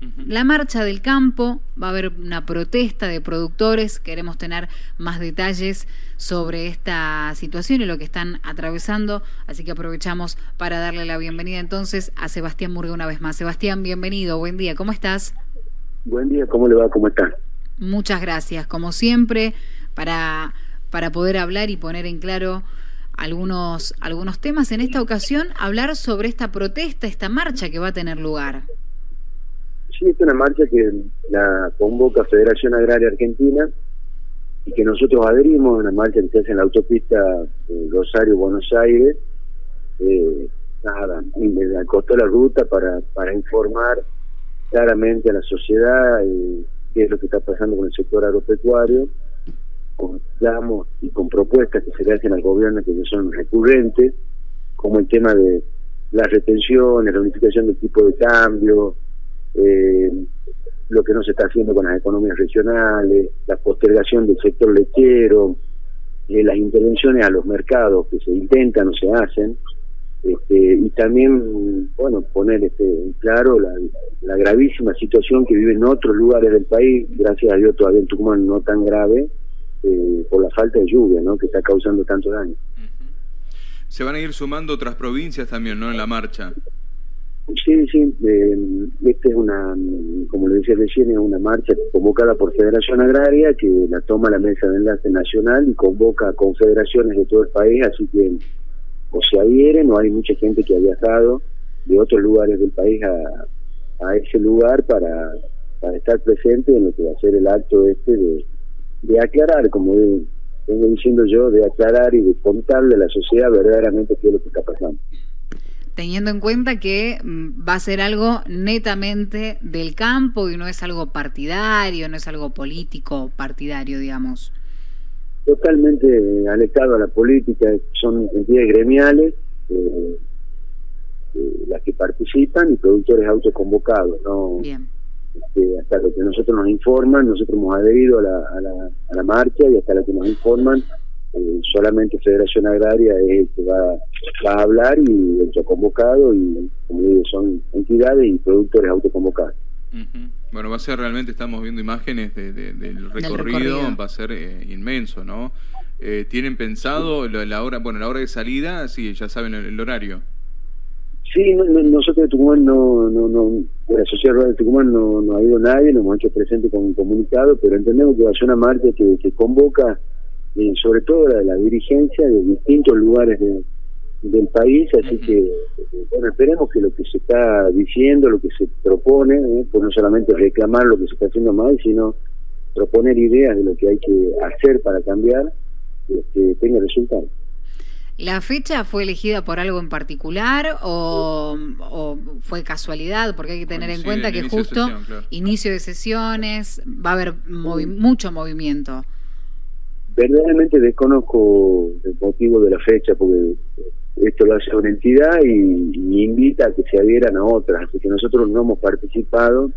la marcha del campo, va a haber una protesta de productores, queremos tener más detalles sobre esta situación y lo que están atravesando, así que aprovechamos para darle la bienvenida entonces a Sebastián Murga una vez más. Sebastián, bienvenido, buen día, ¿cómo estás? Buen día, ¿cómo le va? ¿Cómo está? Muchas gracias, como siempre, para, para poder hablar y poner en claro algunos, algunos temas. En esta ocasión, hablar sobre esta protesta, esta marcha que va a tener lugar. Sí, es una marcha que la convoca Federación Agraria Argentina y que nosotros adherimos, una marcha que se hace en la autopista Rosario-Buenos Aires, eh, nada, costo de la ruta para, para informar claramente a la sociedad eh, qué es lo que está pasando con el sector agropecuario, con y con propuestas que se le hacen al gobierno que son recurrentes, como el tema de las retenciones, la unificación del tipo de cambio, eh, lo que no se está haciendo con las economías regionales, la postergación del sector lechero, eh, las intervenciones a los mercados que se intentan o se hacen, este, y también, bueno, poner este, claro la, gravísima situación que viven otros lugares del país, gracias a Dios todavía en Tucumán no tan grave, eh, por la falta de lluvia, ¿no? Que está causando tanto daño. Se van a ir sumando otras provincias también, ¿no? En la marcha. Sí, sí, eh, esta es una, como le decía recién, es una marcha convocada por Federación Agraria que la toma la Mesa de Enlace Nacional y convoca confederaciones de todo el país, así que o se adhieren o hay mucha gente que ha viajado de otros lugares del país a, a ese lugar para, para estar presente en lo que va a ser el acto este de, de aclarar, como vengo diciendo yo, de aclarar y de contarle a la sociedad verdaderamente qué es lo que está pasando teniendo en cuenta que mm, va a ser algo netamente del campo y no es algo partidario, no es algo político partidario, digamos. Totalmente alejado a la política, son entidades gremiales eh, eh, las que participan y productores autoconvocados, ¿no? Bien. Este, hasta lo que nosotros nos informan, nosotros hemos adherido a la, a la, a la marcha y hasta lo que nos informan eh, solamente Federación Agraria es el que va, a hablar y el que ha convocado y como digo son entidades y productores autoconvocados. Bueno, va a ser realmente, estamos viendo imágenes del, recorrido, va a ser eh, inmenso, ¿no? Eh, ¿Tienen pensado la, hora, bueno, la hora de salida? Sí, ya saben el, horario. Sí, nosotros de Tucumán no, no, no, la Sociedad Rural de Tucumán no, no ha ido nadie, nos hemos hecho presente con un comunicado, pero entendemos que va a ser una marcha que, que convoca sobre todo la, la dirigencia de distintos lugares del país, así que bueno, esperemos que lo que se está diciendo, lo que se propone, ¿eh? pues no solamente reclamar lo que se está haciendo mal, sino proponer ideas de lo que hay que hacer para cambiar, que tenga resultados. ¿La fecha fue elegida por algo en particular o, fue casualidad? Porque hay que tener en cuenta que justo inicio de sesiones, va a haber mucho movimiento verdaderamente desconozco el motivo de la fecha, porque esto lo hace una entidad y, invita a que se adhieran a otras, así que nosotros no hemos participado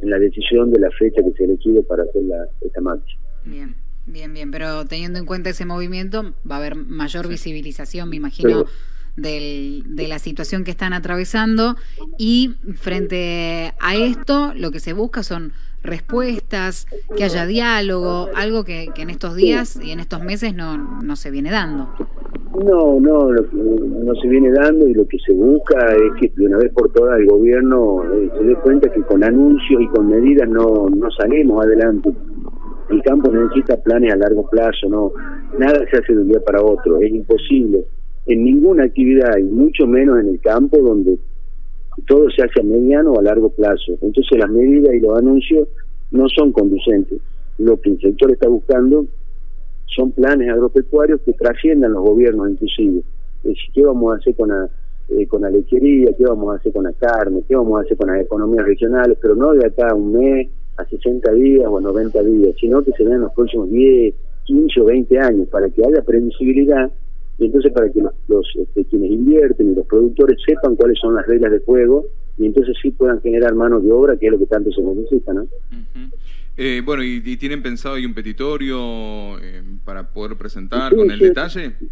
en la decisión de la fecha que se elegido para hacer la, esta marcha. Bien. Bien, bien, pero teniendo en cuenta ese movimiento, va a haber mayor visibilización, me imagino, del, de la situación que están atravesando. Y frente a esto, lo que se busca son respuestas, que haya diálogo, algo que, en estos días y en estos meses no, no se viene dando. No, no, no se viene dando y lo que se busca es que de una vez por todas el gobierno eh, se dé cuenta que con anuncios y con medidas no, no salimos adelante. El campo necesita planes a largo plazo, no nada se hace de un día para otro, es imposible en ninguna actividad y mucho menos en el campo donde todo se hace a mediano o a largo plazo. Entonces las medidas y los anuncios no son conducentes. Lo que el sector está buscando son planes agropecuarios que trasciendan los gobiernos inclusive. Es decir, ¿qué vamos a hacer con la, eh, con la lechería? ¿Qué vamos a hacer con la carne? ¿Qué vamos a hacer con las economías regionales? Pero no de acá a un mes, a 60 días o a 90 días, sino que se den los próximos 10, 15 o 20 años para que haya previsibilidad y entonces para que los, este, quienes invierten y los productores sepan cuáles son las reglas de juego y entonces sí puedan generar mano de obra, que es lo que tanto se necesita, ¿no? eh, bueno, ¿y, tienen pensado ahí un petitorio eh, para poder presentar con el detalle? Sí,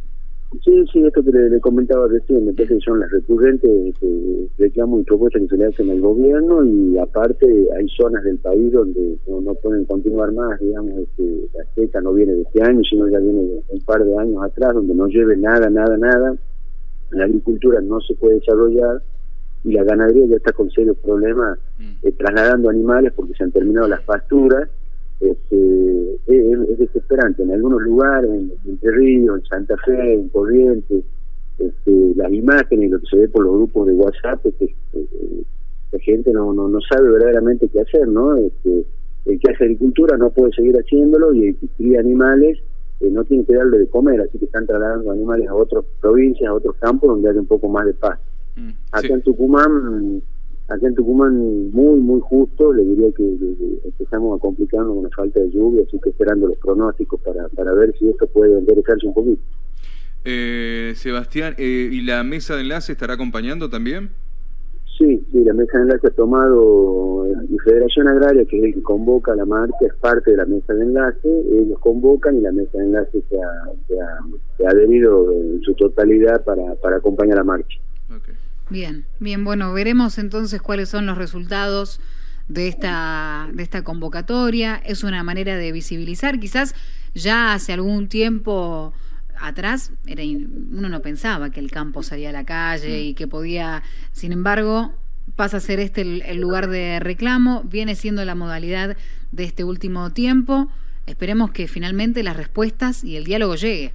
sí, esto que le, comentaba recién, me parece que son las recurrentes este, reclamos y propuestas que se le hacen al gobierno y aparte hay zonas del país donde no, pueden continuar más, digamos, este, la seca no viene de este año, sino ya viene de un par de años atrás, donde no llueve nada, nada, nada, la agricultura no se puede desarrollar y la ganadería ya está con serios problemas mm. eh, trasladando animales porque se han terminado las pasturas este, es, desesperante. En algunos lugares, en Entre Ríos, en Santa Fe, en Corrientes, este, las imágenes, lo que se ve por los grupos de WhatsApp, es que eh, la gente no, no, no sabe verdaderamente qué hacer, ¿no? Este, el que hace agricultura no puede seguir haciéndolo y el que cría animales eh, no tiene que darle de comer, así que están trasladando animales a otras provincias, a otros campos donde hay un poco más de paz. Mm, Acá en Tucumán Acá en Tucumán muy, muy justo, le diría que, empezamos a complicarnos con la falta de lluvia, así que esperando los pronósticos para, para ver si esto puede enderezarse un poquito. Eh, Sebastián, eh, ¿y la mesa de enlace estará acompañando también? Sí, sí, la mesa de enlace ha tomado la Federación Agraria, que es el que convoca la marcha, es parte de la mesa de enlace, ellos convocan y la mesa de enlace se ha, se ha, adherido en su totalidad para, para acompañar la marcha. Bien, bien, bueno, veremos entonces cuáles son los resultados de esta, de esta convocatoria. Es una manera de visibilizar, quizás ya hace algún tiempo atrás era, uno no pensaba que el campo salía a la calle y que podía, sin embargo, pasa a ser este el lugar de reclamo, viene siendo la modalidad de este último tiempo. Esperemos que finalmente las respuestas y el diálogo llegue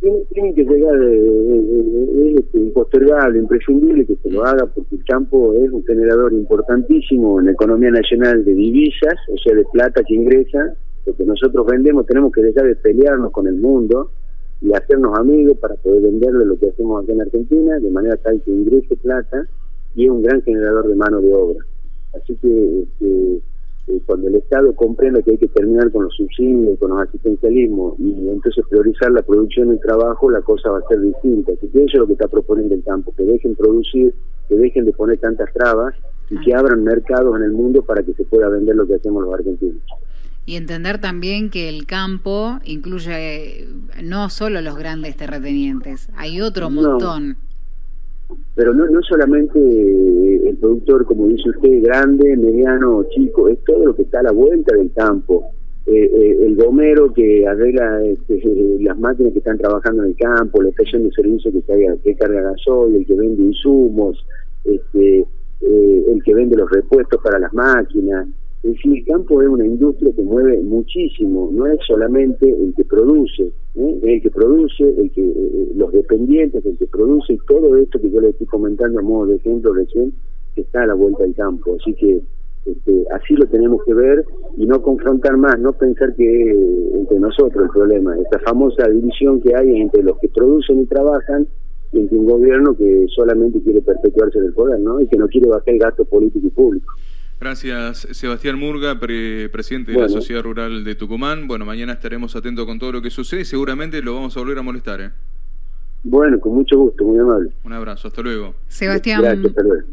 tiene, que llegar, es este, impostergable, imprescindible que se lo haga porque el campo es un generador importantísimo en la economía nacional de divisas, o sea, de plata que ingresa. Lo que nosotros vendemos tenemos que dejar de pelearnos con el mundo y hacernos amigos para poder venderle lo que hacemos aquí en Argentina, de manera tal que ingrese plata y es un gran generador de mano de obra. Así que este, eh, cuando el Estado comprenda que hay que terminar con los subsidios, con los asistencialismos y entonces priorizar la producción y el trabajo, la cosa va a ser distinta. Así que eso es lo que está proponiendo el campo, que dejen producir, que dejen de poner tantas trabas y que abran mercados en el mundo para que se pueda vender lo que hacemos los argentinos. Y entender también que el campo incluye no solo los grandes terratenientes, hay otro montón pero no, no solamente el productor, como dice usted, grande, mediano, chico, es todo lo que está a la vuelta del campo. Eh, eh, el gomero que arregla este, las máquinas que están trabajando en el campo, la estación de servicio que, carga, que carga gasoil, el que vende insumos, este, eh, el que vende los repuestos para las máquinas, es decir, el campo es una industria que mueve muchísimo, no es solamente el que produce, ¿eh? el que produce, el que eh, los dependientes, el que produce, y todo esto que yo le estoy comentando a modo de ejemplo recién, que está a la vuelta del campo. Así que este, así lo tenemos que ver y no confrontar más, no pensar que entre nosotros el problema, esta famosa división que hay entre los que producen y trabajan y entre un gobierno que solamente quiere perpetuarse del poder, ¿no? Y que no quiere bajar el gasto político y público. Gracias, Sebastián Murga, presidente de la Sociedad Rural de Tucumán. Bueno, mañana estaremos atentos con todo lo que sucede y seguramente lo vamos a volver a molestar. ¿eh? Bueno, con mucho gusto, muy amable. Un abrazo, hasta luego. Sebastián. Gracias, hasta luego.